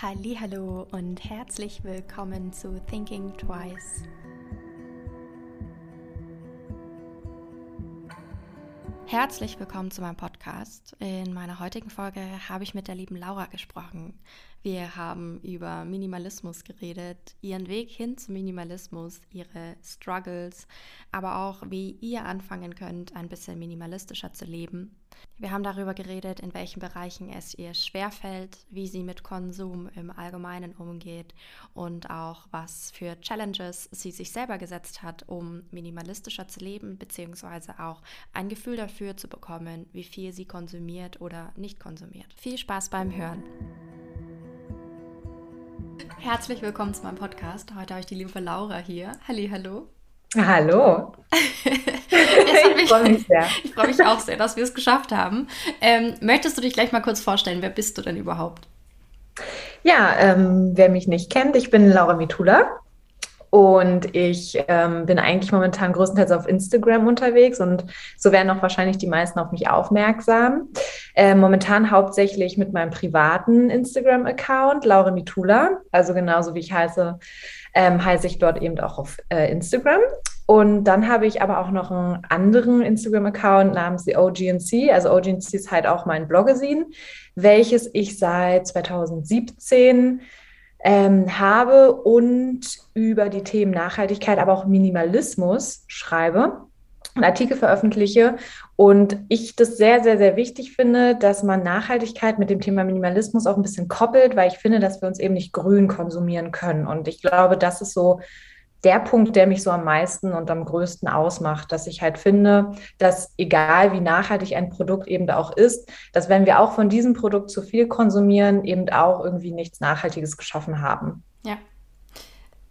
Hallo und herzlich willkommen zu Thinking Twice. Herzlich willkommen zu meinem Podcast. In meiner heutigen Folge habe ich mit der lieben Laura gesprochen. Wir haben über Minimalismus geredet, ihren Weg hin zum Minimalismus, ihre Struggles, aber auch wie ihr anfangen könnt, ein bisschen minimalistischer zu leben. Wir haben darüber geredet, in welchen Bereichen es ihr schwerfällt, wie sie mit Konsum im Allgemeinen umgeht und auch was für Challenges sie sich selber gesetzt hat, um minimalistischer zu leben, beziehungsweise auch ein Gefühl dafür zu bekommen, wie viel sie konsumiert oder nicht konsumiert. Viel Spaß beim Hören! Herzlich willkommen zu meinem Podcast. Heute habe ich die liebe Laura hier. Halli, hallo. Hallo. ich freue mich sehr. Ich freue mich auch sehr, dass wir es geschafft haben. Ähm, möchtest du dich gleich mal kurz vorstellen? Wer bist du denn überhaupt? Ja, ähm, wer mich nicht kennt, ich bin Laura Mitula. Und ich ähm, bin eigentlich momentan größtenteils auf Instagram unterwegs und so werden auch wahrscheinlich die meisten auf mich aufmerksam. Äh, momentan hauptsächlich mit meinem privaten Instagram-Account, Laura Mitula. Also genauso wie ich heiße, ähm, heiße ich dort eben auch auf äh, Instagram. Und dann habe ich aber auch noch einen anderen Instagram-Account namens The OGNC. Also OGNC ist halt auch mein Bloggesin, welches ich seit 2017 ähm, habe und über die Themen Nachhaltigkeit, aber auch Minimalismus schreibe und Artikel veröffentliche. Und ich das sehr, sehr, sehr wichtig finde, dass man Nachhaltigkeit mit dem Thema Minimalismus auch ein bisschen koppelt, weil ich finde, dass wir uns eben nicht grün konsumieren können. Und ich glaube, das ist so der Punkt, der mich so am meisten und am größten ausmacht, dass ich halt finde, dass egal wie nachhaltig ein Produkt eben auch ist, dass wenn wir auch von diesem Produkt zu viel konsumieren, eben auch irgendwie nichts Nachhaltiges geschaffen haben. Ja.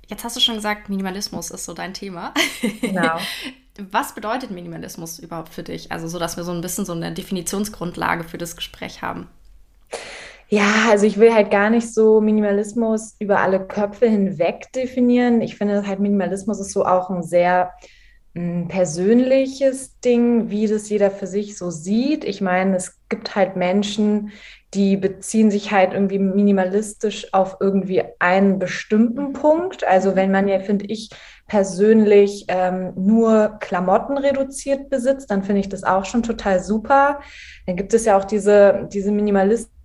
Jetzt hast du schon gesagt, Minimalismus ist so dein Thema. Genau. Was bedeutet Minimalismus überhaupt für dich? Also so, dass wir so ein bisschen so eine Definitionsgrundlage für das Gespräch haben. Ja, also ich will halt gar nicht so Minimalismus über alle Köpfe hinweg definieren. Ich finde halt Minimalismus ist so auch ein sehr ein hm, persönliches Ding, wie das jeder für sich so sieht. Ich meine, es gibt halt Menschen, die beziehen sich halt irgendwie minimalistisch auf irgendwie einen bestimmten Punkt. Also wenn man ja, finde ich, persönlich ähm, nur Klamotten reduziert besitzt, dann finde ich das auch schon total super. Dann gibt es ja auch diese, diese Minimalisten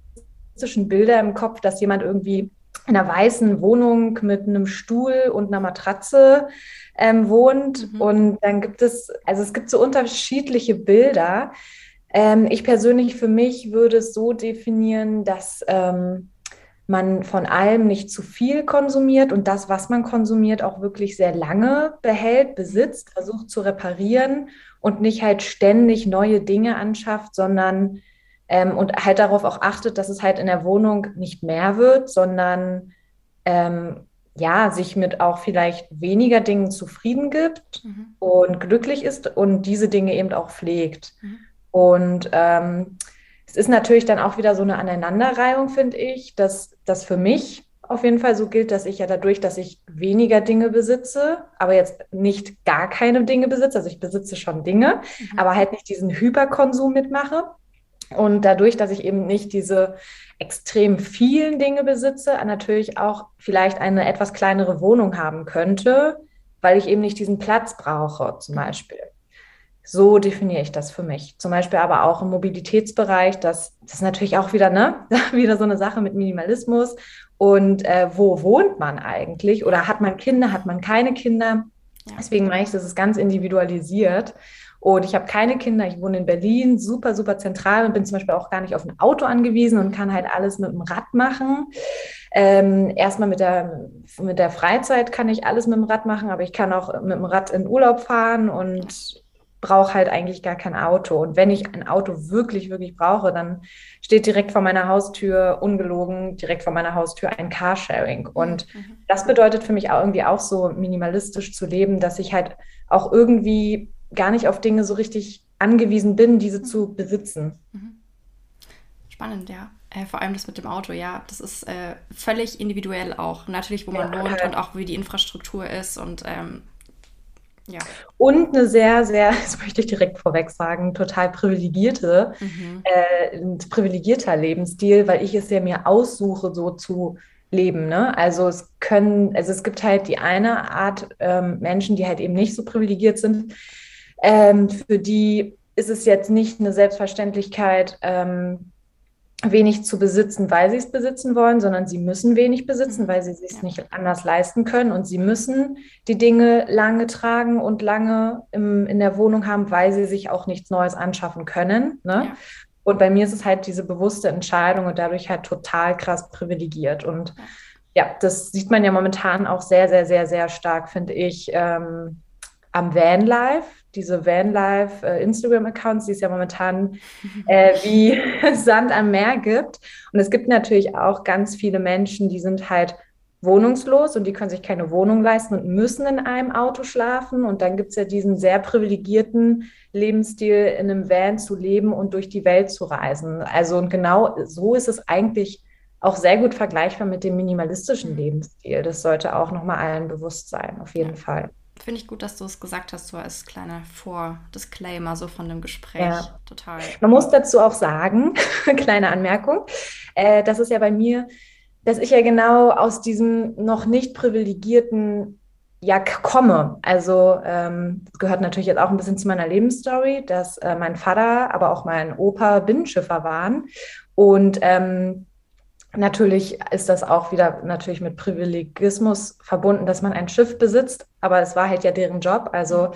realistischen Bilder im Kopf, dass jemand irgendwie in einer weißen Wohnung mit einem Stuhl und einer Matratze ähm, wohnt. Mhm. Und dann gibt es, also es gibt so unterschiedliche Bilder. Ähm, ich persönlich für mich würde es so definieren, dass ähm, man von allem nicht zu viel konsumiert und das, was man konsumiert, auch wirklich sehr lange behält, besitzt, versucht zu reparieren und nicht halt ständig neue Dinge anschafft, sondern ähm, und halt darauf auch achtet, dass es halt in der Wohnung nicht mehr wird, sondern ähm, ja, sich mit auch vielleicht weniger Dingen zufrieden gibt mhm. und glücklich ist und diese Dinge eben auch pflegt. Mhm. Und ähm, es ist natürlich dann auch wieder so eine Aneinanderreihung, finde ich, dass das für mich auf jeden Fall so gilt, dass ich ja dadurch, dass ich weniger Dinge besitze, aber jetzt nicht gar keine Dinge besitze, also ich besitze schon Dinge, mhm. aber halt nicht diesen Hyperkonsum mitmache, und dadurch, dass ich eben nicht diese extrem vielen Dinge besitze, natürlich auch vielleicht eine etwas kleinere Wohnung haben könnte, weil ich eben nicht diesen Platz brauche, zum Beispiel. So definiere ich das für mich. Zum Beispiel aber auch im Mobilitätsbereich, das, das ist natürlich auch wieder, ne, wieder so eine Sache mit Minimalismus. Und äh, wo wohnt man eigentlich? Oder hat man Kinder, hat man keine Kinder? Deswegen meine ich, das ist ganz individualisiert. Und ich habe keine Kinder, ich wohne in Berlin, super, super zentral und bin zum Beispiel auch gar nicht auf ein Auto angewiesen und kann halt alles mit dem Rad machen. Ähm, erstmal mit der, mit der Freizeit kann ich alles mit dem Rad machen, aber ich kann auch mit dem Rad in Urlaub fahren und brauche halt eigentlich gar kein Auto. Und wenn ich ein Auto wirklich, wirklich brauche, dann steht direkt vor meiner Haustür, ungelogen, direkt vor meiner Haustür ein Carsharing. Und mhm. das bedeutet für mich auch irgendwie auch so minimalistisch zu leben, dass ich halt auch irgendwie gar nicht auf Dinge so richtig angewiesen bin, diese mhm. zu besitzen. Mhm. Spannend, ja. Äh, vor allem das mit dem Auto, ja. Das ist äh, völlig individuell auch. Natürlich, wo man ja, wohnt und auch wie die Infrastruktur ist. Und ähm, Ja. Und eine sehr, sehr, das möchte ich direkt vorweg sagen, total privilegierte, mhm. äh, ein privilegierter Lebensstil, weil ich es ja mir aussuche, so zu leben. Ne? Also es können, also es gibt halt die eine Art ähm, Menschen, die halt eben nicht so privilegiert sind, ähm, für die ist es jetzt nicht eine Selbstverständlichkeit, ähm, wenig zu besitzen, weil sie es besitzen wollen, sondern sie müssen wenig besitzen, mhm. weil sie es sich nicht anders leisten können und sie müssen die Dinge lange tragen und lange im, in der Wohnung haben, weil sie sich auch nichts Neues anschaffen können. Ne? Ja. Und bei mir ist es halt diese bewusste Entscheidung und dadurch halt total krass privilegiert. Und ja, das sieht man ja momentan auch sehr, sehr, sehr, sehr stark, finde ich, ähm, am Vanlife diese Vanlife äh, Instagram-Accounts, die es ja momentan äh, wie Sand am Meer gibt. Und es gibt natürlich auch ganz viele Menschen, die sind halt wohnungslos und die können sich keine Wohnung leisten und müssen in einem Auto schlafen. Und dann gibt es ja diesen sehr privilegierten Lebensstil, in einem Van zu leben und durch die Welt zu reisen. Also und genau so ist es eigentlich auch sehr gut vergleichbar mit dem minimalistischen Lebensstil. Das sollte auch nochmal allen bewusst sein, auf jeden Fall. Finde ich gut, dass du es gesagt hast, so als kleiner Vor-Disclaimer so von dem Gespräch. Ja. Total. Man muss dazu auch sagen, kleine Anmerkung, äh, dass es ja bei mir, dass ich ja genau aus diesem noch nicht privilegierten ja komme. Also ähm, das gehört natürlich jetzt auch ein bisschen zu meiner Lebensstory, dass äh, mein Vater, aber auch mein Opa Binnenschiffer waren und ähm, Natürlich ist das auch wieder natürlich mit Privilegismus verbunden, dass man ein Schiff besitzt, aber es war halt ja deren Job. Also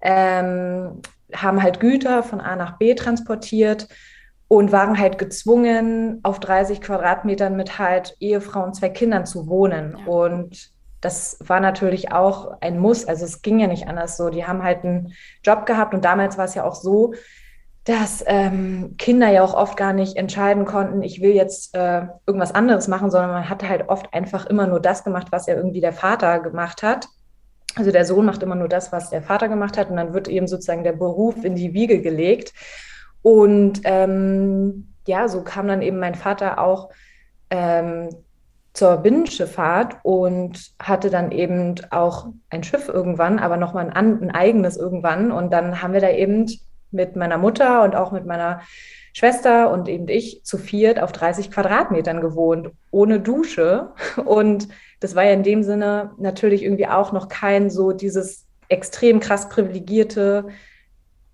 ähm, haben halt Güter von A nach B transportiert und waren halt gezwungen, auf 30 Quadratmetern mit halt Ehefrau und zwei Kindern zu wohnen. Ja. Und das war natürlich auch ein Muss. Also es ging ja nicht anders so. Die haben halt einen Job gehabt und damals war es ja auch so, dass ähm, Kinder ja auch oft gar nicht entscheiden konnten, ich will jetzt äh, irgendwas anderes machen, sondern man hatte halt oft einfach immer nur das gemacht, was ja irgendwie der Vater gemacht hat. Also der Sohn macht immer nur das, was der Vater gemacht hat und dann wird eben sozusagen der Beruf in die Wiege gelegt. Und ähm, ja, so kam dann eben mein Vater auch ähm, zur Binnenschifffahrt und hatte dann eben auch ein Schiff irgendwann, aber nochmal ein, ein eigenes irgendwann. Und dann haben wir da eben mit meiner Mutter und auch mit meiner Schwester und eben ich zu viert auf 30 Quadratmetern gewohnt, ohne Dusche. Und das war ja in dem Sinne natürlich irgendwie auch noch kein so dieses extrem krass privilegierte,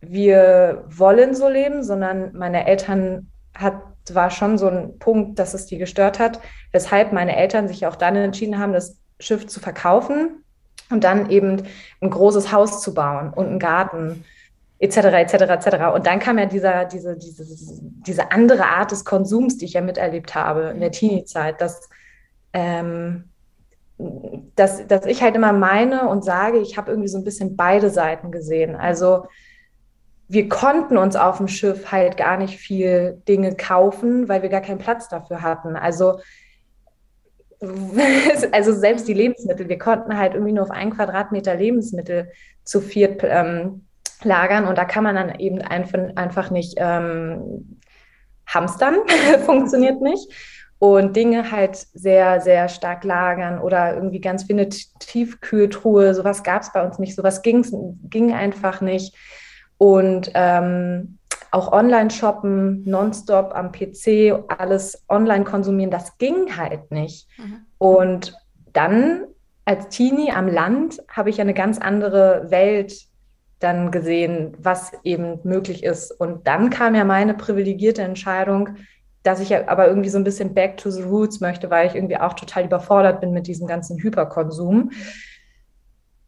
wir wollen so leben, sondern meine Eltern hat, war schon so ein Punkt, dass es die gestört hat, weshalb meine Eltern sich auch dann entschieden haben, das Schiff zu verkaufen und dann eben ein großes Haus zu bauen und einen Garten etc., etc., etc. Und dann kam ja dieser, diese, diese, diese andere Art des Konsums, die ich ja miterlebt habe in der Teenie-Zeit, dass, ähm, dass, dass ich halt immer meine und sage, ich habe irgendwie so ein bisschen beide Seiten gesehen. Also wir konnten uns auf dem Schiff halt gar nicht viel Dinge kaufen, weil wir gar keinen Platz dafür hatten. Also also selbst die Lebensmittel, wir konnten halt irgendwie nur auf einen Quadratmeter Lebensmittel zu viert ähm, lagern und da kann man dann eben einfach nicht ähm, hamstern, funktioniert nicht. Und Dinge halt sehr, sehr stark lagern oder irgendwie ganz wie eine Tiefkühltruhe, sowas gab es bei uns nicht, sowas ging's, ging einfach nicht. Und ähm, auch online shoppen, nonstop am PC, alles online konsumieren, das ging halt nicht. Mhm. Und dann als Teenie am Land habe ich eine ganz andere Welt dann gesehen, was eben möglich ist. Und dann kam ja meine privilegierte Entscheidung, dass ich ja aber irgendwie so ein bisschen back to the roots möchte, weil ich irgendwie auch total überfordert bin mit diesem ganzen Hyperkonsum.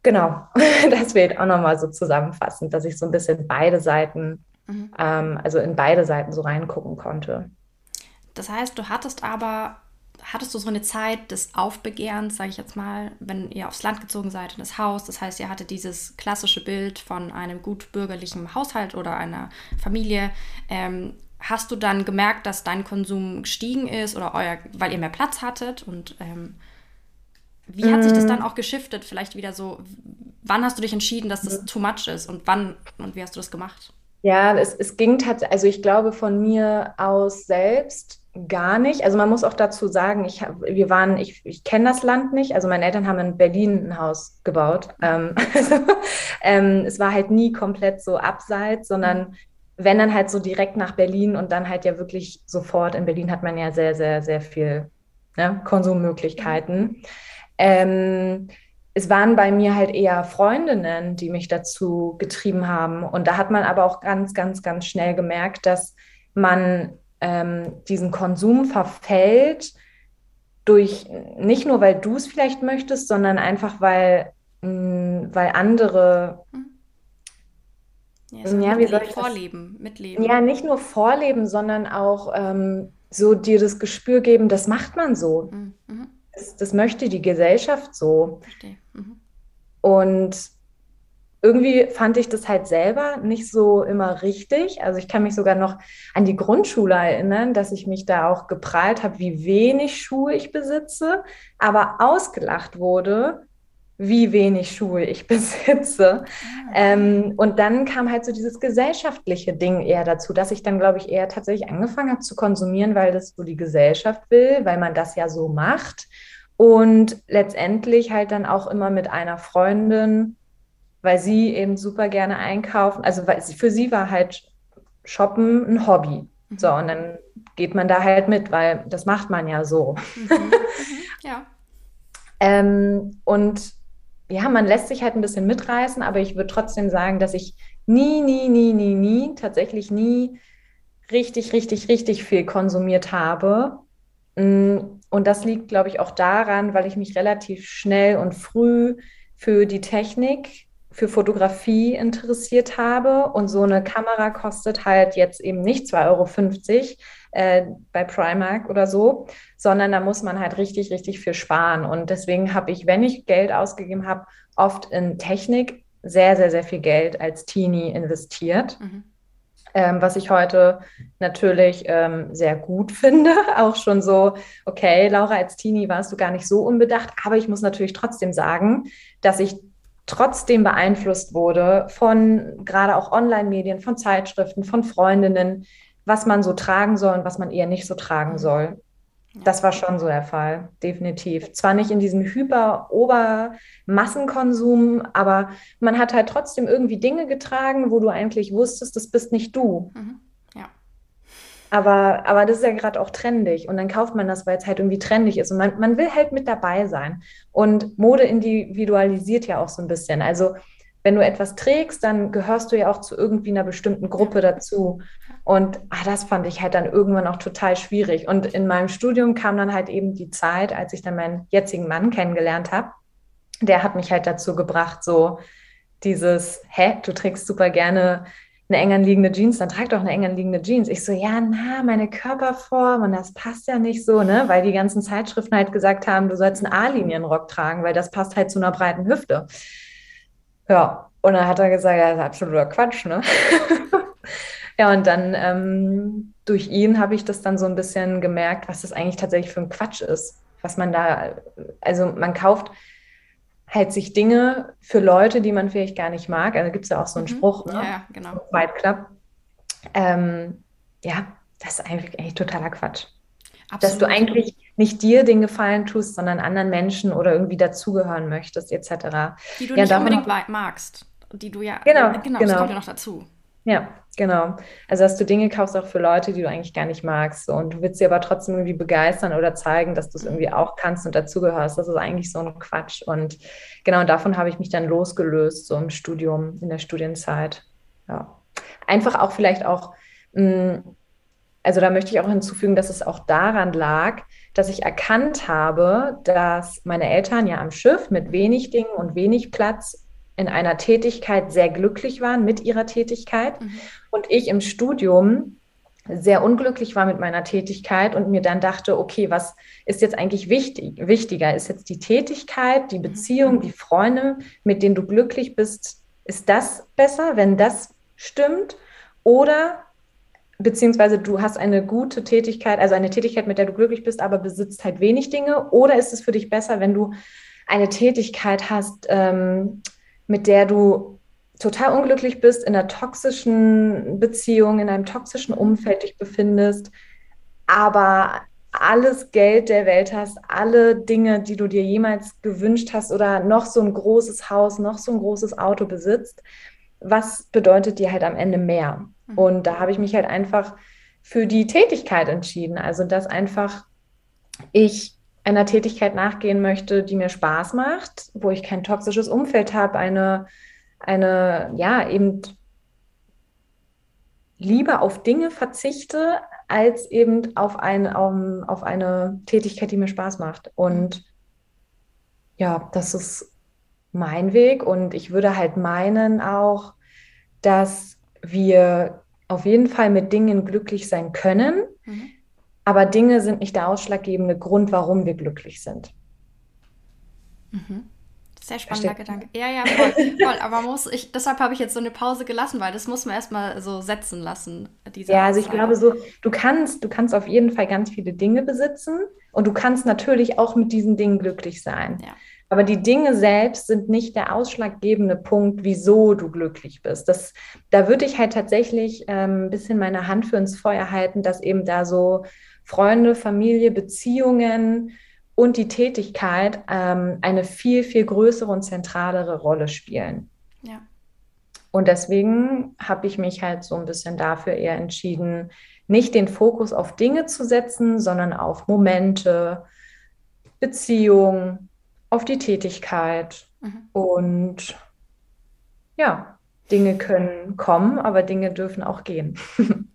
Genau, das wird auch nochmal so zusammenfassend, dass ich so ein bisschen beide Seiten, mhm. ähm, also in beide Seiten so reingucken konnte. Das heißt, du hattest aber hattest du so eine Zeit des Aufbegehrens, sage ich jetzt mal, wenn ihr aufs Land gezogen seid, in das Haus? Das heißt, ihr hattet dieses klassische Bild von einem gut bürgerlichen Haushalt oder einer Familie. Ähm, hast du dann gemerkt, dass dein Konsum gestiegen ist oder euer, weil ihr mehr Platz hattet? Und ähm, wie hat sich das dann mm. auch geschiftet? Vielleicht wieder so, wann hast du dich entschieden, dass das too much ist und wann und wie hast du das gemacht? Ja, es, es ging tatsächlich, also ich glaube von mir aus selbst gar nicht. Also man muss auch dazu sagen, ich wir waren, ich, ich kenne das Land nicht. Also meine Eltern haben in Berlin ein Haus gebaut. Ähm, also, ähm, es war halt nie komplett so abseits, sondern wenn dann halt so direkt nach Berlin und dann halt ja wirklich sofort. In Berlin hat man ja sehr, sehr, sehr viel ne, Konsummöglichkeiten. Ähm, es waren bei mir halt eher Freundinnen, die mich dazu getrieben haben. Und da hat man aber auch ganz, ganz, ganz schnell gemerkt, dass man ähm, diesen Konsum verfällt durch nicht nur, weil du es vielleicht möchtest, sondern einfach, weil, mh, mm, weil andere. Ja, so ja wie soll ich vorleben, mitleben. Ja, nicht nur vorleben, sondern auch ähm, so dir das Gespür geben, das macht man so. Mhm. mhm. Das, das, möchte die Gesellschaft so. Verstehe. Mhm. Und irgendwie fand ich das halt selber nicht so immer richtig. Also ich kann mich sogar noch an die Grundschule erinnern, dass ich mich da auch geprahlt habe, wie wenig Schuhe ich besitze, aber ausgelacht wurde, wie wenig Schuhe ich besitze. Ah. Ähm, und dann kam halt so dieses gesellschaftliche Ding eher dazu, dass ich dann, glaube ich, eher tatsächlich angefangen habe zu konsumieren, weil das so die Gesellschaft will, weil man das ja so macht. Und letztendlich halt dann auch immer mit einer Freundin weil sie eben super gerne einkaufen. Also weil sie, für sie war halt Shoppen ein Hobby. Mhm. So, und dann geht man da halt mit, weil das macht man ja so. Mhm. Mhm. Ja. ähm, und ja, man lässt sich halt ein bisschen mitreißen, aber ich würde trotzdem sagen, dass ich nie, nie, nie, nie, nie, tatsächlich nie richtig, richtig, richtig viel konsumiert habe. Mm, und das liegt, glaube ich, auch daran, weil ich mich relativ schnell und früh für die Technik für Fotografie interessiert habe. Und so eine Kamera kostet halt jetzt eben nicht 2,50 Euro äh, bei Primark oder so, sondern da muss man halt richtig, richtig viel sparen. Und deswegen habe ich, wenn ich Geld ausgegeben habe, oft in Technik sehr, sehr, sehr viel Geld als Teenie investiert. Mhm. Ähm, was ich heute natürlich ähm, sehr gut finde. Auch schon so, okay, Laura, als Teenie warst du gar nicht so unbedacht, aber ich muss natürlich trotzdem sagen, dass ich trotzdem beeinflusst wurde von gerade auch Online-Medien, von Zeitschriften, von Freundinnen, was man so tragen soll und was man eher nicht so tragen soll. Das war schon so der Fall, definitiv. Zwar nicht in diesem Hyper-Ober-Massenkonsum, aber man hat halt trotzdem irgendwie Dinge getragen, wo du eigentlich wusstest, das bist nicht du. Mhm. Aber, aber das ist ja gerade auch trendig. Und dann kauft man das, weil es halt irgendwie trendig ist. Und man, man will halt mit dabei sein. Und Mode individualisiert ja auch so ein bisschen. Also wenn du etwas trägst, dann gehörst du ja auch zu irgendwie einer bestimmten Gruppe dazu. Und ach, das fand ich halt dann irgendwann auch total schwierig. Und in meinem Studium kam dann halt eben die Zeit, als ich dann meinen jetzigen Mann kennengelernt habe. Der hat mich halt dazu gebracht, so dieses, hä, du trägst super gerne eine eng anliegende Jeans, dann trag doch eine eng anliegende Jeans. Ich so, ja, na, meine Körperform und das passt ja nicht so, ne? Weil die ganzen Zeitschriften halt gesagt haben, du sollst einen A-Linienrock tragen, weil das passt halt zu einer breiten Hüfte. Ja, und dann hat er gesagt, ja, das ist absoluter Quatsch, ne? ja, und dann ähm, durch ihn habe ich das dann so ein bisschen gemerkt, was das eigentlich tatsächlich für ein Quatsch ist. Was man da, also man kauft halt sich Dinge für Leute, die man vielleicht gar nicht mag. Also gibt es ja auch so einen mhm. Spruch, ne? Ja, genau. Fight Club. Ähm, ja, das ist eigentlich, eigentlich totaler Quatsch. Absolut. Dass du eigentlich nicht dir den Gefallen tust, sondern anderen Menschen oder irgendwie dazugehören möchtest, etc. Die du ja, nicht unbedingt magst. Die du ja, genau, genau, genau. das kommt ja noch dazu. Ja, genau. Also, dass du Dinge kaufst auch für Leute, die du eigentlich gar nicht magst. Und du willst sie aber trotzdem irgendwie begeistern oder zeigen, dass du es irgendwie auch kannst und dazugehörst. Das ist eigentlich so ein Quatsch. Und genau davon habe ich mich dann losgelöst, so im Studium, in der Studienzeit. Ja. Einfach auch vielleicht auch, mh, mm, also da möchte ich auch hinzufügen, dass es auch daran lag, dass ich erkannt habe, dass meine Eltern ja am Schiff mit wenig Dingen und wenig Platz in einer Tätigkeit sehr glücklich waren mit ihrer Tätigkeit mhm. und ich im Studium sehr unglücklich war mit meiner Tätigkeit und mir dann dachte, okay, was ist jetzt eigentlich wichtig, wichtiger? Ist jetzt die Tätigkeit, die mhm. Beziehung, die Freunde, mit denen du glücklich bist, ist das besser, wenn das stimmt? Oder beziehungsweise du hast eine gute Tätigkeit, also eine Tätigkeit, mit der du glücklich bist, aber besitzt halt wenig Dinge? Oder ist es für dich besser, wenn du eine Tätigkeit hast, ähm, mit der du total unglücklich bist, in einer toxischen Beziehung, in einem toxischen Umfeld dich befindest, aber alles Geld der Welt hast, alle Dinge, die du dir jemals gewünscht hast oder noch so ein großes Haus, noch so ein großes Auto besitzt, was bedeutet dir halt am Ende mehr? Mhm. Und da habe ich mich halt einfach für die Tätigkeit entschieden. Also, dass einfach ich einer Tätigkeit nachgehen möchte, die mir Spaß macht, wo ich kein toxisches Umfeld habe, eine, eine, ja, eben lieber auf Dinge verzichte, als eben auf, ein, auf, auf eine Tätigkeit, die mir Spaß macht. Und ja, das ist mein Weg. Und ich würde halt meinen auch, dass wir auf jeden Fall mit Dingen glücklich sein können, mhm. Aber Dinge sind nicht der ausschlaggebende Grund, warum wir glücklich sind. Mhm. Sehr spannender Versteht. Gedanke. Ja, ja, voll, voll. Aber muss ich, deshalb habe ich jetzt so eine Pause gelassen, weil das muss man erstmal so setzen lassen. ja, also ich glaube so, du kannst, du kannst auf jeden Fall ganz viele Dinge besitzen und du kannst natürlich auch mit diesen Dingen glücklich sein. Ja. Aber die Dinge selbst sind nicht der ausschlaggebende Punkt, wieso du glücklich bist. Das, da würde ich halt tatsächlich ähm, ein bisschen meine Hand für ins Feuer halten, dass eben da so Freunde, Familie, Beziehungen, und die Tätigkeit ähm, eine viel, viel größere und zentralere Rolle spielen. Ja. Und deswegen habe ich mich halt so ein bisschen dafür eher entschieden, nicht den Fokus auf Dinge zu setzen, sondern auf Momente, Beziehungen, auf die Tätigkeit. Mhm. Und ja, Dinge können kommen, aber Dinge dürfen auch gehen.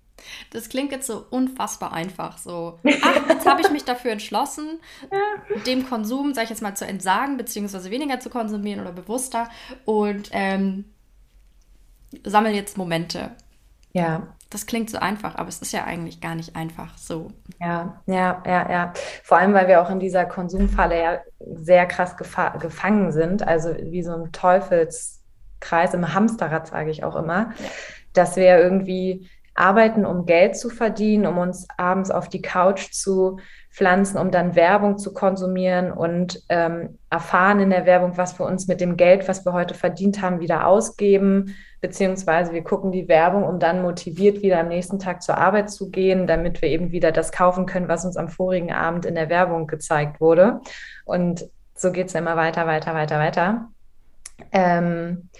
Das klingt jetzt so unfassbar einfach. So, ach, jetzt habe ich mich dafür entschlossen, dem Konsum, sag ich jetzt mal, zu entsagen, beziehungsweise weniger zu konsumieren oder bewusster und ähm, sammle jetzt Momente. Ja. Das klingt so einfach, aber es ist ja eigentlich gar nicht einfach so. Ja, ja, ja, ja. Vor allem, weil wir auch in dieser Konsumfalle ja sehr krass gefangen sind, also wie so ein Teufelskreis im Hamsterrad, sage ich auch immer, ja. dass wir irgendwie arbeiten, um Geld zu verdienen, um uns abends auf die Couch zu pflanzen, um dann Werbung zu konsumieren und ähm, erfahren in der Werbung, was wir uns mit dem Geld, was wir heute verdient haben, wieder ausgeben. Beziehungsweise wir gucken die Werbung, um dann motiviert wieder am nächsten Tag zur Arbeit zu gehen, damit wir eben wieder das kaufen können, was uns am vorigen Abend in der Werbung gezeigt wurde. Und so geht es immer weiter, weiter, weiter, weiter. Ähm,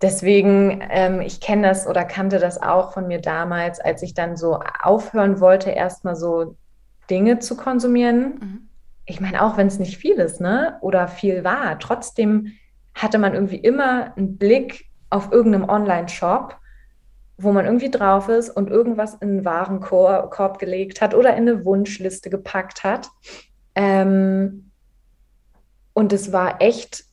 Deswegen, ähm, ich kenne das oder kannte das auch von mir damals, als ich dann so aufhören wollte, erstmal so Dinge zu konsumieren. Mhm. Ich meine, auch wenn es nicht viel ist, ne? Oder viel war, trotzdem hatte man irgendwie immer einen Blick auf irgendeinem Online-Shop, wo man irgendwie drauf ist und irgendwas in einen Warenkorb gelegt hat oder in eine Wunschliste gepackt hat. Ähm, und es war echt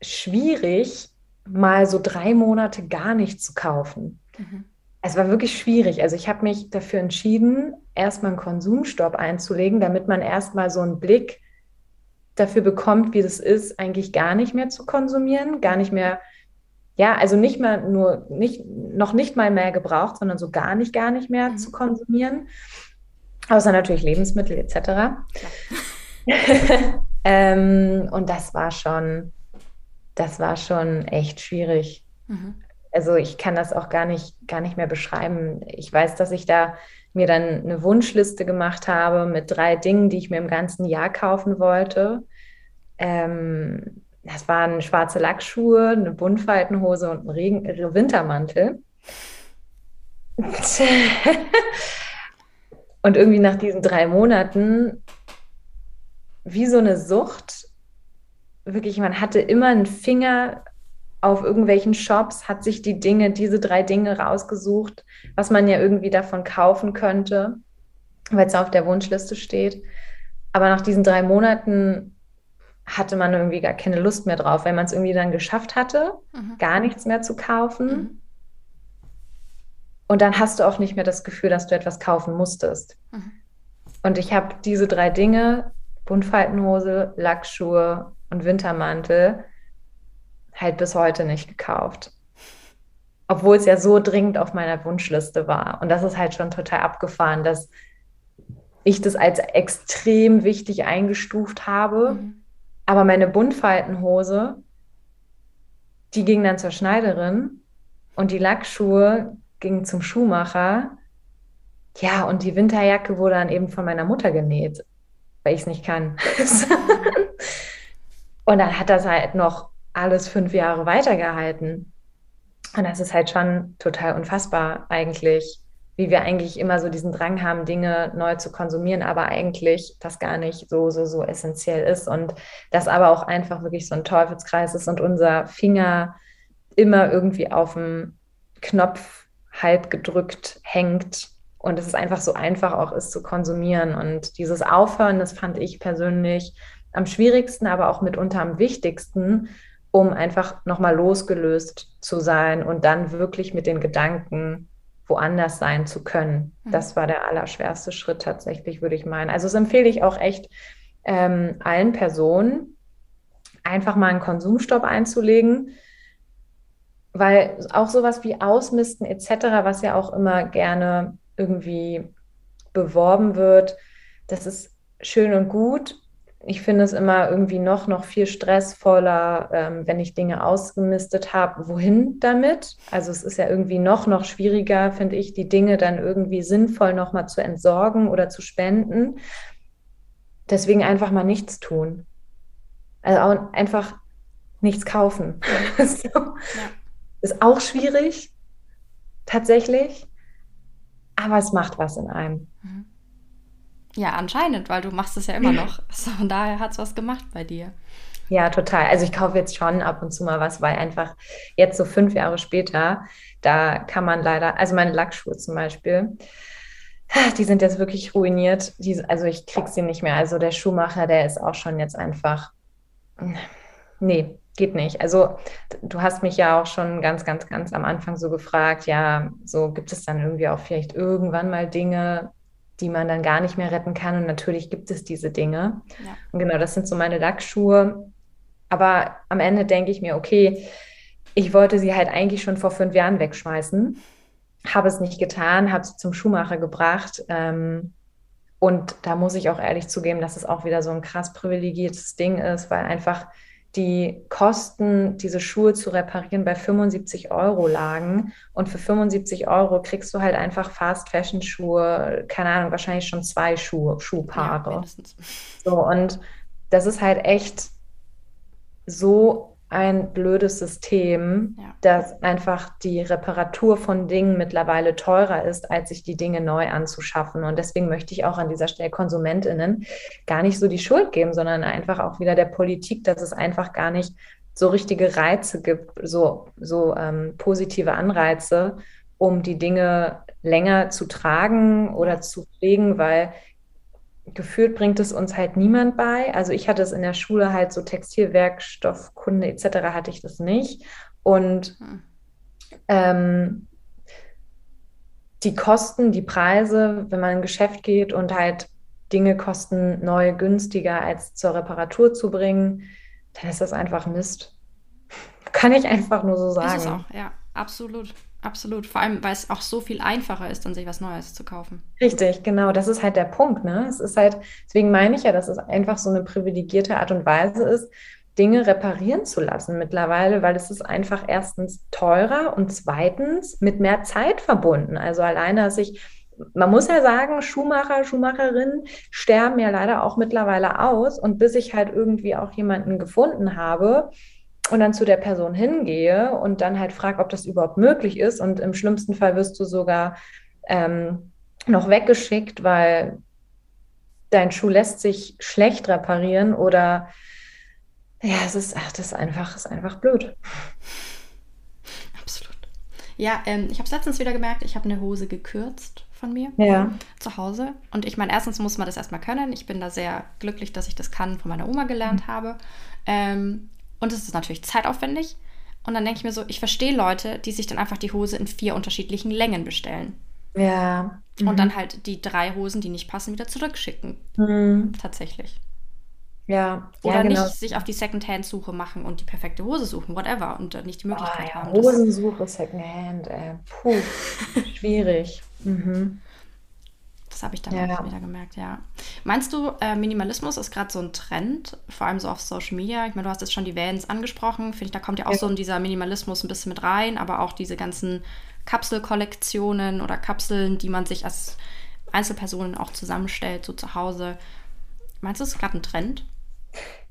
schwierig, mal so drei Monate gar nicht zu kaufen. Mhm. Es war wirklich schwierig. Also ich habe mich dafür entschieden, erstmal einen Konsumstopp einzulegen, damit man erstmal so einen Blick dafür bekommt, wie das ist, eigentlich gar nicht mehr zu konsumieren, gar nicht mehr, ja, also nicht mal nur, nicht, noch nicht mal mehr gebraucht, sondern so gar nicht, gar nicht mehr mhm. zu konsumieren. Außer natürlich Lebensmittel etc. ähm, und das war schon, das war schon echt schwierig. Mhm. Also ich kann das auch gar nicht, gar nicht mehr beschreiben. Ich weiß, dass ich da mir dann eine Wunschliste gemacht habe mit drei Dingen, die ich mir im ganzen Jahr kaufen wollte. Ähm, das waren schwarze Lackschuhe, eine Buntfaltenhose und ein Regen Wintermantel. und irgendwie nach diesen drei Monaten, wie so eine Sucht, wirklich, man hatte immer einen Finger auf irgendwelchen Shops, hat sich die Dinge, diese drei Dinge rausgesucht, was man ja irgendwie davon kaufen könnte, weil es auf der Wunschliste steht. Aber nach diesen drei Monaten hatte man irgendwie gar keine Lust mehr drauf, weil man es irgendwie dann geschafft hatte, mhm. gar nichts mehr zu kaufen. Mhm. Und dann hast du auch nicht mehr das Gefühl, dass du etwas kaufen musstest. Mhm. Und ich habe diese drei Dinge, Buntfaltenhose, Lackschuhe und Wintermantel halt bis heute nicht gekauft. Obwohl es ja so dringend auf meiner Wunschliste war. Und das ist halt schon total abgefahren, dass ich das als extrem wichtig eingestuft habe. Mhm. Aber meine Buntfaltenhose, die ging dann zur Schneiderin und die Lackschuhe gingen zum Schuhmacher. ja, und die Winterjacke wurde dann eben von meiner Mutter genäht, weil ich es nicht kann. und dann hat das halt noch alles fünf Jahre weitergehalten. Und das ist halt schon total unfassbar eigentlich, wie wir eigentlich immer so diesen Drang haben, Dinge neu zu konsumieren, aber eigentlich das gar nicht so, so, so essentiell ist. Und das aber auch einfach wirklich so ein Teufelskreis ist und unser Finger immer irgendwie auf dem Knopf halb gedrückt hängt. Und es ist einfach so einfach auch ist zu konsumieren. Und dieses Aufhören, das fand ich persönlich am schwierigsten, aber auch mitunter am wichtigsten, um einfach nochmal losgelöst zu sein und dann wirklich mit den Gedanken woanders sein zu können. Mhm. Das war der allerschwerste Schritt tatsächlich, würde ich meinen. Also das empfehle ich auch echt ähm, allen Personen, einfach mal einen Konsumstopp einzulegen, weil auch sowas wie Ausmisten etc., was ja auch immer gerne irgendwie beworben wird, das ist schön und gut, ich finde es immer irgendwie noch, noch viel stressvoller, ähm, wenn ich Dinge ausgemistet habe. Wohin damit? Also es ist ja irgendwie noch, noch schwieriger, finde ich, die Dinge dann irgendwie sinnvoll nochmal zu entsorgen oder zu spenden. Deswegen einfach mal nichts tun. Also auch einfach nichts kaufen. so. ja. Ist auch schwierig, tatsächlich. Aber es macht was in einem. Mhm. Ja, anscheinend, weil du machst es ja immer noch. So, von daher hat es was gemacht bei dir. Ja, total. Also ich kaufe jetzt schon ab und zu mal was, weil einfach jetzt so fünf Jahre später, da kann man leider, also meine Lackschuhe zum Beispiel, die sind jetzt wirklich ruiniert. Die, also ich krieg sie nicht mehr. Also der Schuhmacher, der ist auch schon jetzt einfach, nee, geht nicht. Also du hast mich ja auch schon ganz, ganz, ganz am Anfang so gefragt, ja, so gibt es dann irgendwie auch vielleicht irgendwann mal Dinge, die man dann gar nicht mehr retten kann. Und natürlich gibt es diese Dinge. Ja. Und genau, das sind so meine Lackschuhe. Aber am Ende denke ich mir, okay, ich wollte sie halt eigentlich schon vor fünf Jahren wegschmeißen, habe es nicht getan, habe sie zum Schuhmacher gebracht. Ähm, und da muss ich auch ehrlich zugeben, dass es auch wieder so ein krass privilegiertes Ding ist, weil einfach die Kosten, diese Schuhe zu reparieren, bei 75 Euro lagen. Und für 75 Euro kriegst du halt einfach Fast Fashion Schuhe, keine Ahnung, wahrscheinlich schon zwei Schuhe, Schuhpaare. Ja, so, und das ist halt echt so ein blödes System, ja. dass einfach die Reparatur von Dingen mittlerweile teurer ist, als sich die Dinge neu anzuschaffen. Und deswegen möchte ich auch an dieser Stelle KonsumentInnen gar nicht so die Schuld geben, sondern einfach auch wieder der Politik, dass es einfach gar nicht so richtige Reize gibt, so, so ähm, positive Anreize, um die Dinge länger zu tragen oder zu pflegen, weil gefühlt bringt es uns halt niemand bei. Also ich hatte es in der Schule halt so Textilwerkstoffkunde etc. hatte ich das nicht. Und hm. ähm, die Kosten, die Preise, wenn man in ein Geschäft geht und halt Dinge kosten neu günstiger als zur Reparatur zu bringen, dann ist das einfach Mist. Kann ich einfach nur so sagen. Ist es auch, ja, absolut. Absolut, vor allem, weil es auch so viel einfacher ist, dann sich was Neues zu kaufen. Richtig, genau, das ist halt der Punkt. Ne? Es ist halt, deswegen meine ich ja, dass es einfach so eine privilegierte Art und Weise ist, Dinge reparieren zu lassen mittlerweile, weil es ist einfach erstens teurer und zweitens mit mehr Zeit verbunden. Also alleine, dass ich, man muss ja sagen, Schuhmacher, Schuhmacherinnen sterben ja leider auch mittlerweile aus und bis ich halt irgendwie auch jemanden gefunden habe, und dann zu der Person hingehe und dann halt frage, ob das überhaupt möglich ist. Und im schlimmsten Fall wirst du sogar ähm, noch weggeschickt, weil dein Schuh lässt sich schlecht reparieren oder ja, es ist, ach, das ist einfach, ist einfach blöd. Absolut. Ja, ähm, ich habe es letztens wieder gemerkt, ich habe eine Hose gekürzt von mir ja. zu Hause. Und ich meine, erstens muss man das erstmal können. Ich bin da sehr glücklich, dass ich das kann, von meiner Oma gelernt mhm. habe. Ähm, und es ist natürlich zeitaufwendig. Und dann denke ich mir so, ich verstehe Leute, die sich dann einfach die Hose in vier unterschiedlichen Längen bestellen. Ja. Mhm. Und dann halt die drei Hosen, die nicht passen, wieder zurückschicken. Mhm. Tatsächlich. Ja. Oder ja, genau. nicht sich auf die Secondhand-Suche machen und die perfekte Hose suchen, whatever, und nicht die Möglichkeit oh, ja. haben. Hosensuche, Secondhand, äh, puh, schwierig. Mhm. Das habe ich dann ja. auch wieder gemerkt, ja. Meinst du, äh, Minimalismus ist gerade so ein Trend, vor allem so auf Social Media? Ich meine, du hast jetzt schon die Vans angesprochen. Finde ich, da kommt ja auch ja. so in dieser Minimalismus ein bisschen mit rein, aber auch diese ganzen Kapselkollektionen oder Kapseln, die man sich als Einzelpersonen auch zusammenstellt, so zu Hause. Meinst du, es ist gerade ein Trend?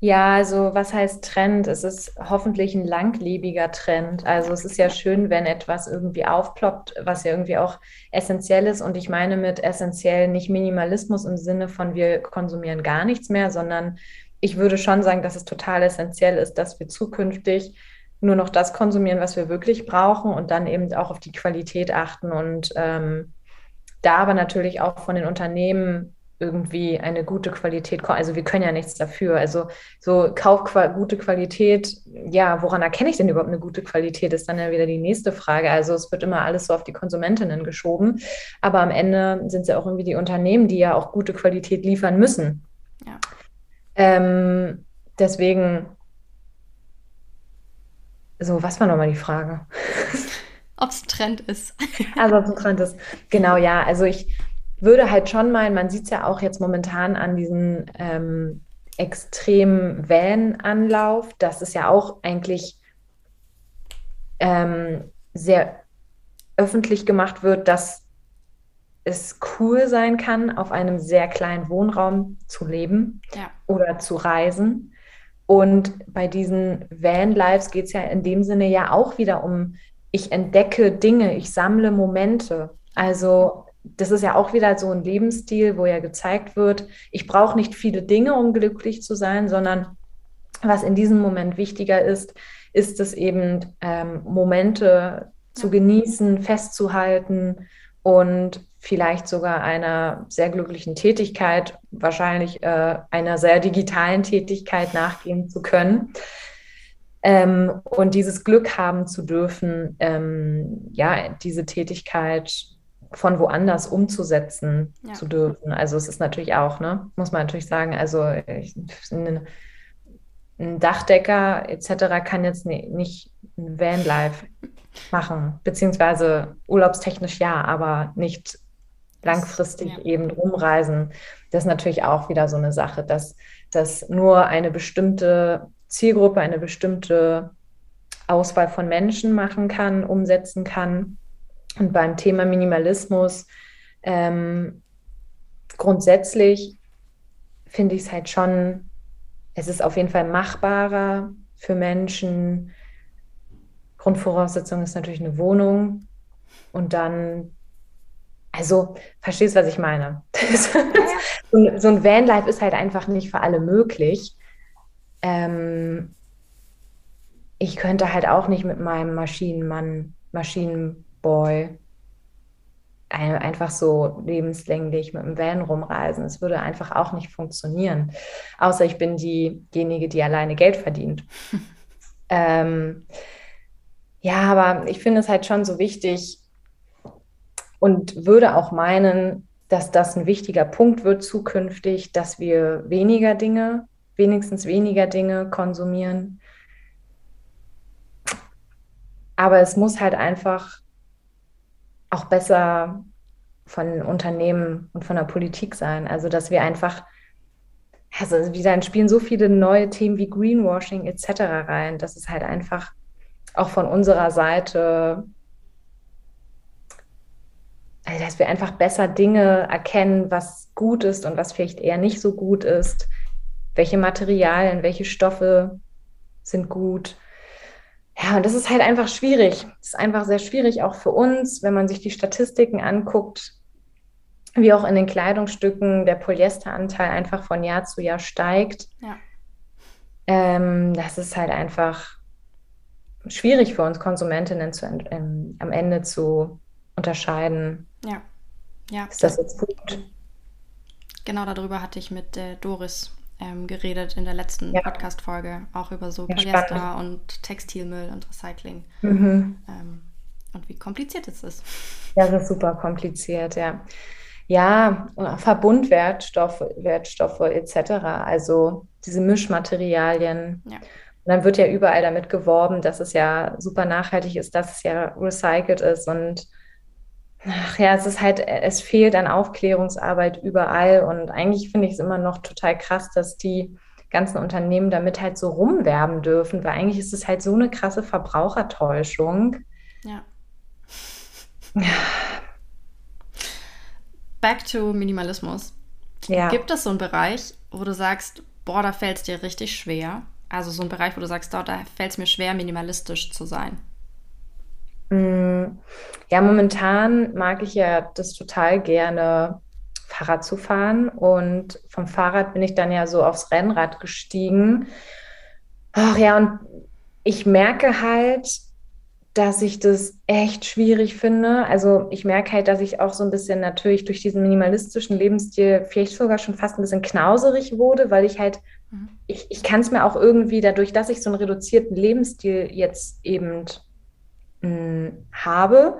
Ja, also was heißt Trend? Es ist hoffentlich ein langlebiger Trend. Also es ist ja schön, wenn etwas irgendwie aufploppt, was ja irgendwie auch essentiell ist. Und ich meine mit essentiell nicht Minimalismus im Sinne von wir konsumieren gar nichts mehr, sondern ich würde schon sagen, dass es total essentiell ist, dass wir zukünftig nur noch das konsumieren, was wir wirklich brauchen und dann eben auch auf die Qualität achten und ähm, da aber natürlich auch von den Unternehmen irgendwie eine gute Qualität, also wir können ja nichts dafür. Also so Kauf gute Qualität, ja, woran erkenne ich denn überhaupt eine gute Qualität, ist dann ja wieder die nächste Frage. Also es wird immer alles so auf die Konsumentinnen geschoben, aber am Ende sind es ja auch irgendwie die Unternehmen, die ja auch gute Qualität liefern müssen. Ja. Ähm, deswegen, so, was war nochmal die Frage? Ob es ein Trend ist. Also ob es ein Trend ist. Genau, ja. Also ich würde halt schon meinen, man sieht es ja auch jetzt momentan an diesen ähm, extremen Van-Anlauf, dass es ja auch eigentlich ähm, sehr öffentlich gemacht wird, dass es cool sein kann, auf einem sehr kleinen Wohnraum zu leben ja. oder zu reisen. Und bei diesen Van-Lives geht es ja in dem Sinne ja auch wieder um, ich entdecke Dinge, ich sammle Momente. Also das ist ja auch wieder so ein Lebensstil, wo ja gezeigt wird, ich brauche nicht viele Dinge, um glücklich zu sein, sondern was in diesem Moment wichtiger ist, ist es eben ähm, Momente zu genießen, festzuhalten und vielleicht sogar einer sehr glücklichen Tätigkeit, wahrscheinlich äh, einer sehr digitalen Tätigkeit nachgehen zu können. Ähm, und dieses Glück haben zu dürfen, ähm, ja, diese Tätigkeit von woanders umzusetzen ja. zu dürfen. Also es ist natürlich auch, ne, muss man natürlich sagen, also ich, ein, ein Dachdecker etc. kann jetzt nicht, ein Vanlife machen, beziehungsweise urlaubstechnisch ja, aber nicht langfristig ja. eben rumreisen. Das ist natürlich auch wieder so eine Sache, dass, dass nur eine bestimmte Zielgruppe, eine bestimmte Auswahl von Menschen machen kann, umsetzen kann. Und beim Thema Minimalismus ähm, grundsätzlich finde ich es halt schon, es ist auf jeden Fall machbarer für Menschen. Grundvoraussetzung ist natürlich eine Wohnung und dann also, verstehst du, was ich meine? so ein Vanlife ist halt einfach nicht für alle möglich. Ähm, ich könnte halt auch nicht mit meinem Maschinenmann, Maschinenboy einfach so lebenslänglich mit dem Van rumreisen. Es würde einfach auch nicht funktionieren. Außer ich bin diejenige, die alleine Geld verdient. ähm, ja, aber ich finde es halt schon so wichtig, und würde auch meinen, dass das ein wichtiger Punkt wird zukünftig, dass wir weniger Dinge, wenigstens weniger Dinge konsumieren. Aber es muss halt einfach auch besser von Unternehmen und von der Politik sein. Also, dass wir einfach, also wieder spielen so viele neue Themen wie Greenwashing etc. rein, dass es halt einfach auch von unserer Seite also dass wir einfach besser Dinge erkennen, was gut ist und was vielleicht eher nicht so gut ist. Welche Materialien, welche Stoffe sind gut. Ja, und das ist halt einfach schwierig. Es ist einfach sehr schwierig, auch für uns, wenn man sich die Statistiken anguckt, wie auch in den Kleidungsstücken der Polyesteranteil einfach von Jahr zu Jahr steigt. Ja. Ähm, das ist halt einfach schwierig für uns Konsumentinnen zu, ähm, am Ende zu unterscheiden. Ja. ja. Ist das jetzt gut? Genau darüber hatte ich mit äh, Doris ähm, geredet in der letzten ja. Podcast-Folge, auch über so ja, Polyester spannend. und Textilmüll und Recycling. Mhm. Ähm, und wie kompliziert es ist. Ja, das ist super kompliziert, ja. Ja, Verbundwertstoffe Wertstoffe etc. Also diese Mischmaterialien. Ja. Und dann wird ja überall damit geworben, dass es ja super nachhaltig ist, dass es ja recycelt ist und Ach ja, es ist halt, es fehlt an Aufklärungsarbeit überall und eigentlich finde ich es immer noch total krass, dass die ganzen Unternehmen damit halt so rumwerben dürfen, weil eigentlich ist es halt so eine krasse Verbrauchertäuschung. Ja. back to Minimalismus. Ja. Gibt es so einen Bereich, wo du sagst, boah, da fällt es dir richtig schwer? Also so ein Bereich, wo du sagst, oh, da fällt es mir schwer, minimalistisch zu sein. Mm, ja, momentan mag ich ja das total gerne, Fahrrad zu fahren. Und vom Fahrrad bin ich dann ja so aufs Rennrad gestiegen. Ach ja, und ich merke halt, dass ich das echt schwierig finde. Also ich merke halt, dass ich auch so ein bisschen natürlich durch diesen minimalistischen Lebensstil vielleicht sogar schon fast ein bisschen knauserig wurde, weil ich halt, mhm. ich, ich kann es mir auch irgendwie dadurch, dass ich so einen reduzierten Lebensstil jetzt eben mh, habe,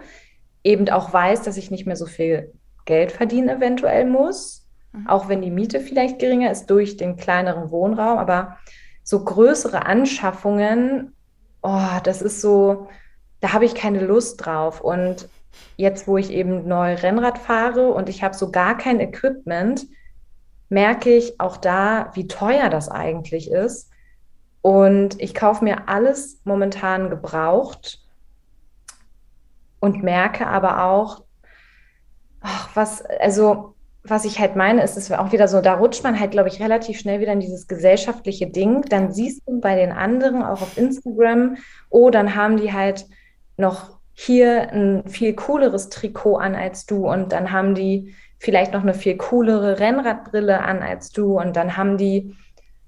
eben auch weiß, dass ich nicht mehr so viel Geld verdienen eventuell muss, mhm. auch wenn die Miete vielleicht geringer ist durch den kleineren Wohnraum, aber so größere Anschaffungen, oh, das ist so, da habe ich keine Lust drauf. Und jetzt, wo ich eben neu Rennrad fahre und ich habe so gar kein Equipment, merke ich auch da, wie teuer das eigentlich ist. Und ich kaufe mir alles momentan gebraucht und merke aber auch, ach, was, also was ich halt meine, ist, wir auch wieder so, da rutscht man halt, glaube ich, relativ schnell wieder in dieses gesellschaftliche Ding. Dann siehst du bei den anderen auch auf Instagram, oh, dann haben die halt noch hier ein viel cooleres Trikot an als du und dann haben die vielleicht noch eine viel coolere Rennradbrille an als du und dann haben die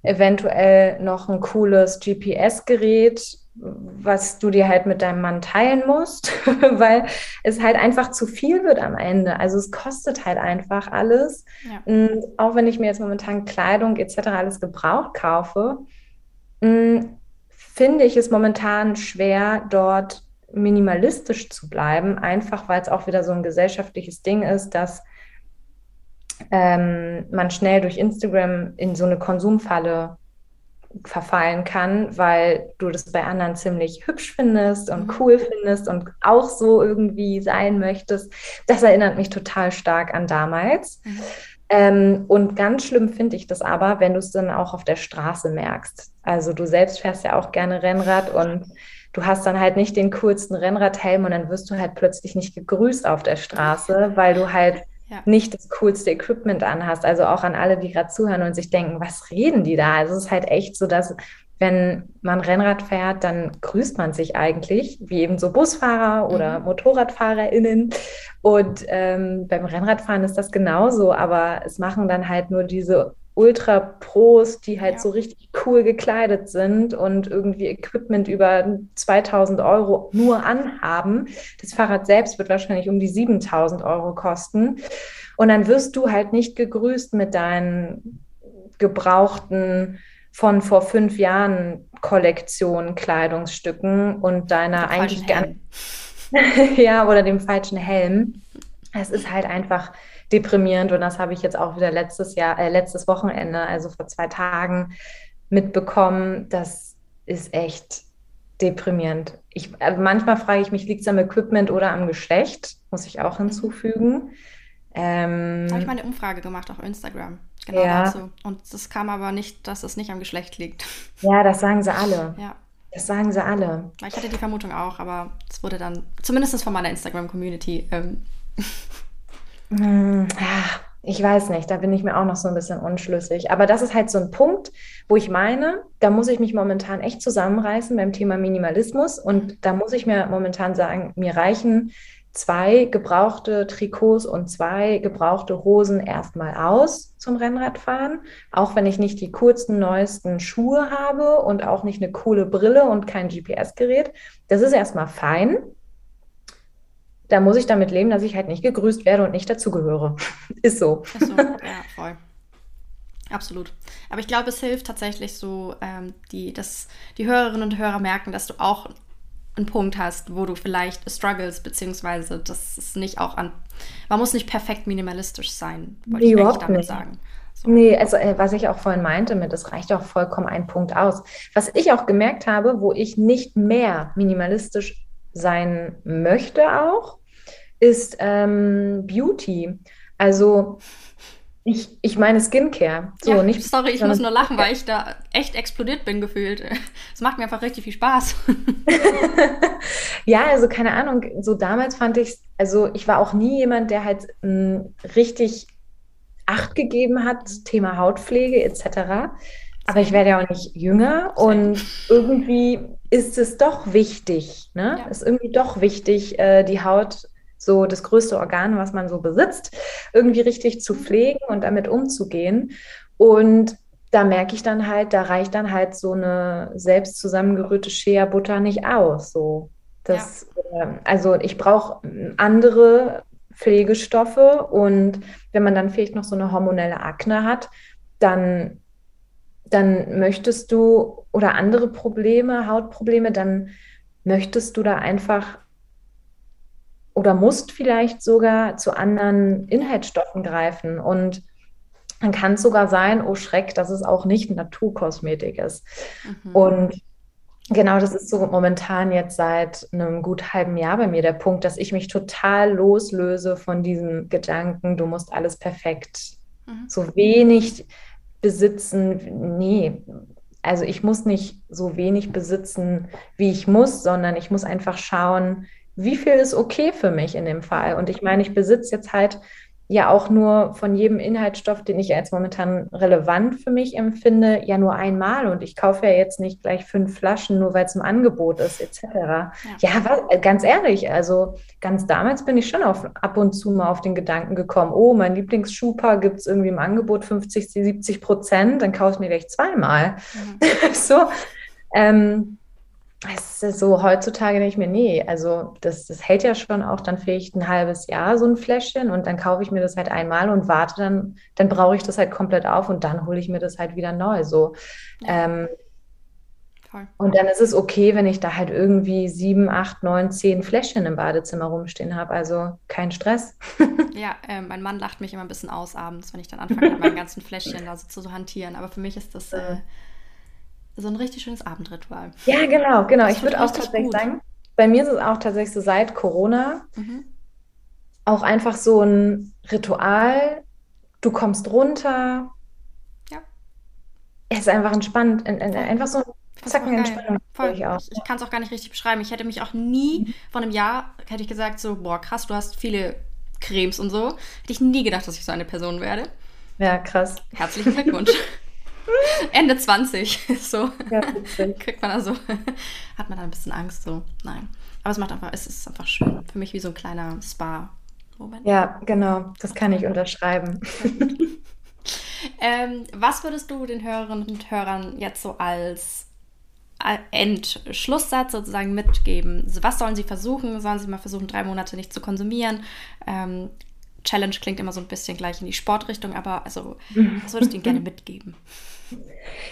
eventuell noch ein cooles GPS-Gerät, was du dir halt mit deinem Mann teilen musst, weil es halt einfach zu viel wird am Ende. Also es kostet halt einfach alles. Ja. Und auch wenn ich mir jetzt momentan Kleidung etc. alles gebraucht kaufe, finde ich es momentan schwer, dort minimalistisch zu bleiben, einfach weil es auch wieder so ein gesellschaftliches Ding ist, dass ähm, man schnell durch Instagram in so eine Konsumfalle verfallen kann, weil du das bei anderen ziemlich hübsch findest und mhm. cool findest und auch so irgendwie sein möchtest. Das erinnert mich total stark an damals. Mhm. Ähm, und ganz schlimm finde ich das aber, wenn du es dann auch auf der Straße merkst. Also du selbst fährst ja auch gerne Rennrad und du hast dann halt nicht den coolsten Rennradhelm und dann wirst du halt plötzlich nicht gegrüßt auf der Straße, weil du halt ja. nicht das coolste Equipment anhast. Also auch an alle, die gerade zuhören und sich denken, was reden die da? Also es ist halt echt so, dass wenn man Rennrad fährt, dann grüßt man sich eigentlich, wie eben so Busfahrer oder mhm. MotorradfahrerInnen. Und ähm, beim Rennradfahren ist das genauso, aber es machen dann halt nur diese Ultra-Pros, die halt ja. so richtig cool gekleidet sind und irgendwie Equipment über 2000 Euro nur anhaben. Das Fahrrad selbst wird wahrscheinlich um die 7000 Euro kosten. Und dann wirst du halt nicht gegrüßt mit deinen gebrauchten von vor fünf Jahren Kollektion Kleidungsstücken und deiner eigentlich gar ja oder dem falschen Helm. Es ist halt einfach deprimierend und das habe ich jetzt auch wieder letztes Jahr, äh, letztes Wochenende, also vor zwei Tagen mitbekommen. Das ist echt deprimierend. Ich, also manchmal frage ich mich, liegt es am Equipment oder am Geschlecht? Muss ich auch hinzufügen. Ähm, habe ich mal eine Umfrage gemacht auf Instagram. Genau ja. dazu. Und es kam aber nicht, dass es nicht am Geschlecht liegt. Ja, das sagen sie alle. Ja. Das sagen sie alle. Ich hatte die Vermutung auch, aber es wurde dann, zumindest von meiner Instagram-Community, ähm, hm, ich weiß nicht, da bin ich mir auch noch so ein bisschen unschlüssig. Aber das ist halt so ein Punkt, wo ich meine, da muss ich mich momentan echt zusammenreißen beim Thema Minimalismus. Und da muss ich mir momentan sagen, mir reichen zwei gebrauchte Trikots und zwei gebrauchte Hosen erstmal aus zum Rennradfahren. Auch wenn ich nicht die coolsten, neuesten Schuhe habe und auch nicht eine coole Brille und kein GPS-Gerät. Das ist erstmal fein da muss ich damit leben, dass ich halt nicht gegrüßt werde und nicht dazugehöre. Ist so. Ist so, ja, voll. Absolut. Aber ich glaube, es hilft tatsächlich so, ähm, die, dass die Hörerinnen und Hörer merken, dass du auch einen Punkt hast, wo du vielleicht struggles, beziehungsweise das ist nicht auch an. Man muss nicht perfekt minimalistisch sein, wollte nee, ich damit nicht. sagen. So. Nee, also äh, was ich auch vorhin meinte mit, das reicht auch vollkommen ein Punkt aus. Was ich auch gemerkt habe, wo ich nicht mehr minimalistisch sein möchte auch, ist ähm, Beauty. Also Ich, ich meine Skincare. So, ja, nicht, sorry, ich muss nur lachen, weil ich da echt explodiert bin gefühlt. Es macht mir einfach richtig viel Spaß. ja, also keine Ahnung, so damals fand ich, also ich war auch nie jemand, der halt m, hm, richtig Acht gegeben hat, Thema Hautpflege etc. Aber ich werde ja auch nicht jünger und irgendwie ist es doch wichtig, ne? Ja. Ist irgendwie doch wichtig, äh, die Haut so das größte Organ, was man so besitzt, irgendwie richtig zu pflegen und damit umzugehen. Und da merke ich dann halt, da reicht dann halt so eine selbst zusammengerührte Shea-Butter nicht aus. So. Das, ja. äh, also ich brauche andere Pflegestoffe und wenn man dann vielleicht noch so eine hormonelle Akne hat, dann, dann möchtest du oder andere Probleme, Hautprobleme, dann möchtest du da einfach oder musst vielleicht sogar zu anderen Inhaltsstoffen greifen. Und dann kann es sogar sein, oh Schreck, dass es auch nicht Naturkosmetik ist. Mhm. Und genau das ist so momentan jetzt seit einem gut halben Jahr bei mir der Punkt, dass ich mich total loslöse von diesem Gedanken, du musst alles perfekt, mhm. so wenig besitzen. Nee, also ich muss nicht so wenig besitzen, wie ich muss, sondern ich muss einfach schauen, wie viel ist okay für mich in dem Fall? Und ich meine, ich besitze jetzt halt ja auch nur von jedem Inhaltsstoff, den ich jetzt momentan relevant für mich empfinde, ja nur einmal. Und ich kaufe ja jetzt nicht gleich fünf Flaschen, nur weil es im Angebot ist, etc. Ja, ja was, ganz ehrlich, also ganz damals bin ich schon auf, ab und zu mal auf den Gedanken gekommen, oh, mein Lieblingsschupa gibt es irgendwie im Angebot 50, 70 Prozent, dann kaufe ich mir gleich zweimal. Mhm. so. Ähm, es ist so heutzutage nicht mehr, nee, also das, das hält ja schon auch dann vielleicht ein halbes Jahr, so ein Fläschchen und dann kaufe ich mir das halt einmal und warte dann, dann brauche ich das halt komplett auf und dann hole ich mir das halt wieder neu, so. Ja. Ähm, und dann ist es okay, wenn ich da halt irgendwie sieben, acht, neun, zehn Fläschchen im Badezimmer rumstehen habe. Also kein Stress. ja, äh, mein Mann lacht mich immer ein bisschen aus abends, wenn ich dann anfange, mit meinen ganzen Fläschchen da so zu hantieren. Aber für mich ist das äh, so ein richtig schönes Abendritual. Ja, genau, genau. Das ich würde auch tatsächlich gut. sagen, bei mir ist es auch tatsächlich so seit Corona mhm. auch einfach so ein Ritual. Du kommst runter. Ja. Es ist einfach entspannt. Einfach so ein Zacken Entspannung. Voll. Ich, ich, ich kann es auch gar nicht richtig beschreiben. Ich hätte mich auch nie vor einem Jahr, hätte ich gesagt, so, boah, krass, du hast viele Cremes und so. Hätte ich nie gedacht, dass ich so eine Person werde. Ja, krass. Herzlichen Glückwunsch. Ende 20. So. Ja, Kriegt man also, hat man da ein bisschen Angst, so. Nein. Aber es macht einfach, es ist einfach schön. Für mich wie so ein kleiner Spa-Moment. Ja, genau. Das kann ich unterschreiben. ähm, was würdest du den Hörerinnen und Hörern jetzt so als Endschlusssatz sozusagen mitgeben? Also was sollen sie versuchen? Sollen sie mal versuchen, drei Monate nicht zu konsumieren? Ähm, Challenge klingt immer so ein bisschen gleich in die Sportrichtung, aber also, was würdest du ihnen gerne mitgeben?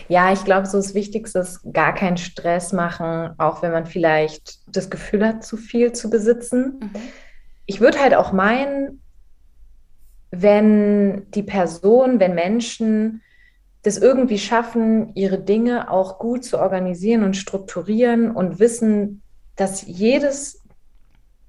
Ja, ich glaube, so das Wichtigste ist gar keinen Stress machen, auch wenn man vielleicht das Gefühl hat, zu viel zu besitzen. Mhm. Ich würde halt auch meinen, wenn die Person, wenn Menschen das irgendwie schaffen, ihre Dinge auch gut zu organisieren und strukturieren und wissen, dass jedes,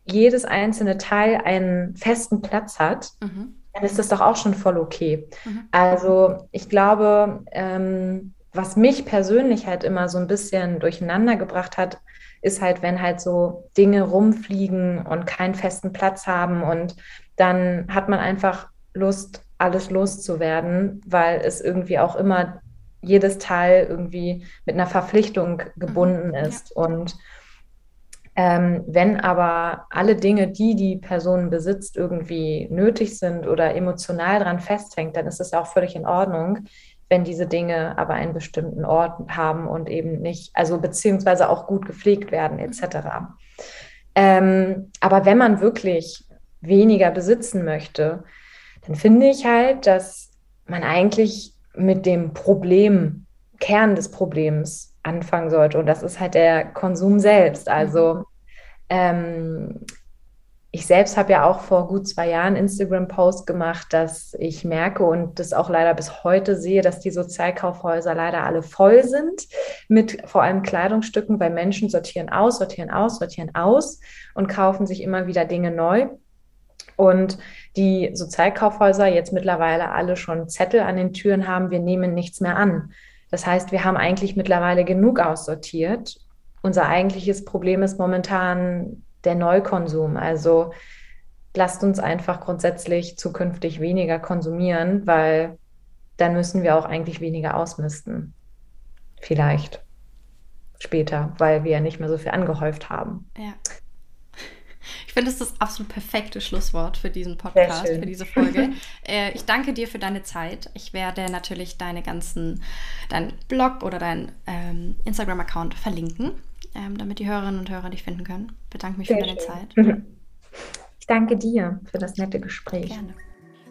jedes einzelne Teil einen festen Platz hat, mhm dann ist das doch auch schon voll okay. Mhm. Also ich glaube, ähm, was mich persönlich halt immer so ein bisschen durcheinander gebracht hat, ist halt, wenn halt so Dinge rumfliegen und keinen festen Platz haben und dann hat man einfach Lust, alles loszuwerden, weil es irgendwie auch immer jedes Teil irgendwie mit einer Verpflichtung gebunden mhm. ist. Ja. Und ähm, wenn aber alle Dinge, die die Person besitzt, irgendwie nötig sind oder emotional daran festhängt, dann ist es auch völlig in Ordnung, wenn diese Dinge aber einen bestimmten Ort haben und eben nicht, also beziehungsweise auch gut gepflegt werden etc. Ähm, aber wenn man wirklich weniger besitzen möchte, dann finde ich halt, dass man eigentlich mit dem Problem, Kern des Problems anfangen sollte. Und das ist halt der Konsum selbst. Also mhm. ähm, ich selbst habe ja auch vor gut zwei Jahren Instagram-Post gemacht, dass ich merke und das auch leider bis heute sehe, dass die Sozialkaufhäuser leider alle voll sind mit vor allem Kleidungsstücken, weil Menschen sortieren aus, sortieren aus, sortieren aus und kaufen sich immer wieder Dinge neu. Und die Sozialkaufhäuser jetzt mittlerweile alle schon Zettel an den Türen haben, wir nehmen nichts mehr an. Das heißt, wir haben eigentlich mittlerweile genug aussortiert. Unser eigentliches Problem ist momentan der Neukonsum. Also lasst uns einfach grundsätzlich zukünftig weniger konsumieren, weil dann müssen wir auch eigentlich weniger ausmisten. Vielleicht später, weil wir ja nicht mehr so viel angehäuft haben. Ja. Ich finde, das ist das absolut perfekte Schlusswort für diesen Podcast, für diese Folge. äh, ich danke dir für deine Zeit. Ich werde natürlich deine ganzen, deinen Blog oder deinen ähm, Instagram-Account verlinken, ähm, damit die Hörerinnen und Hörer dich finden können. Bedanke mich Sehr für deine schön. Zeit. Ich danke dir für das nette Gespräch. Gerne.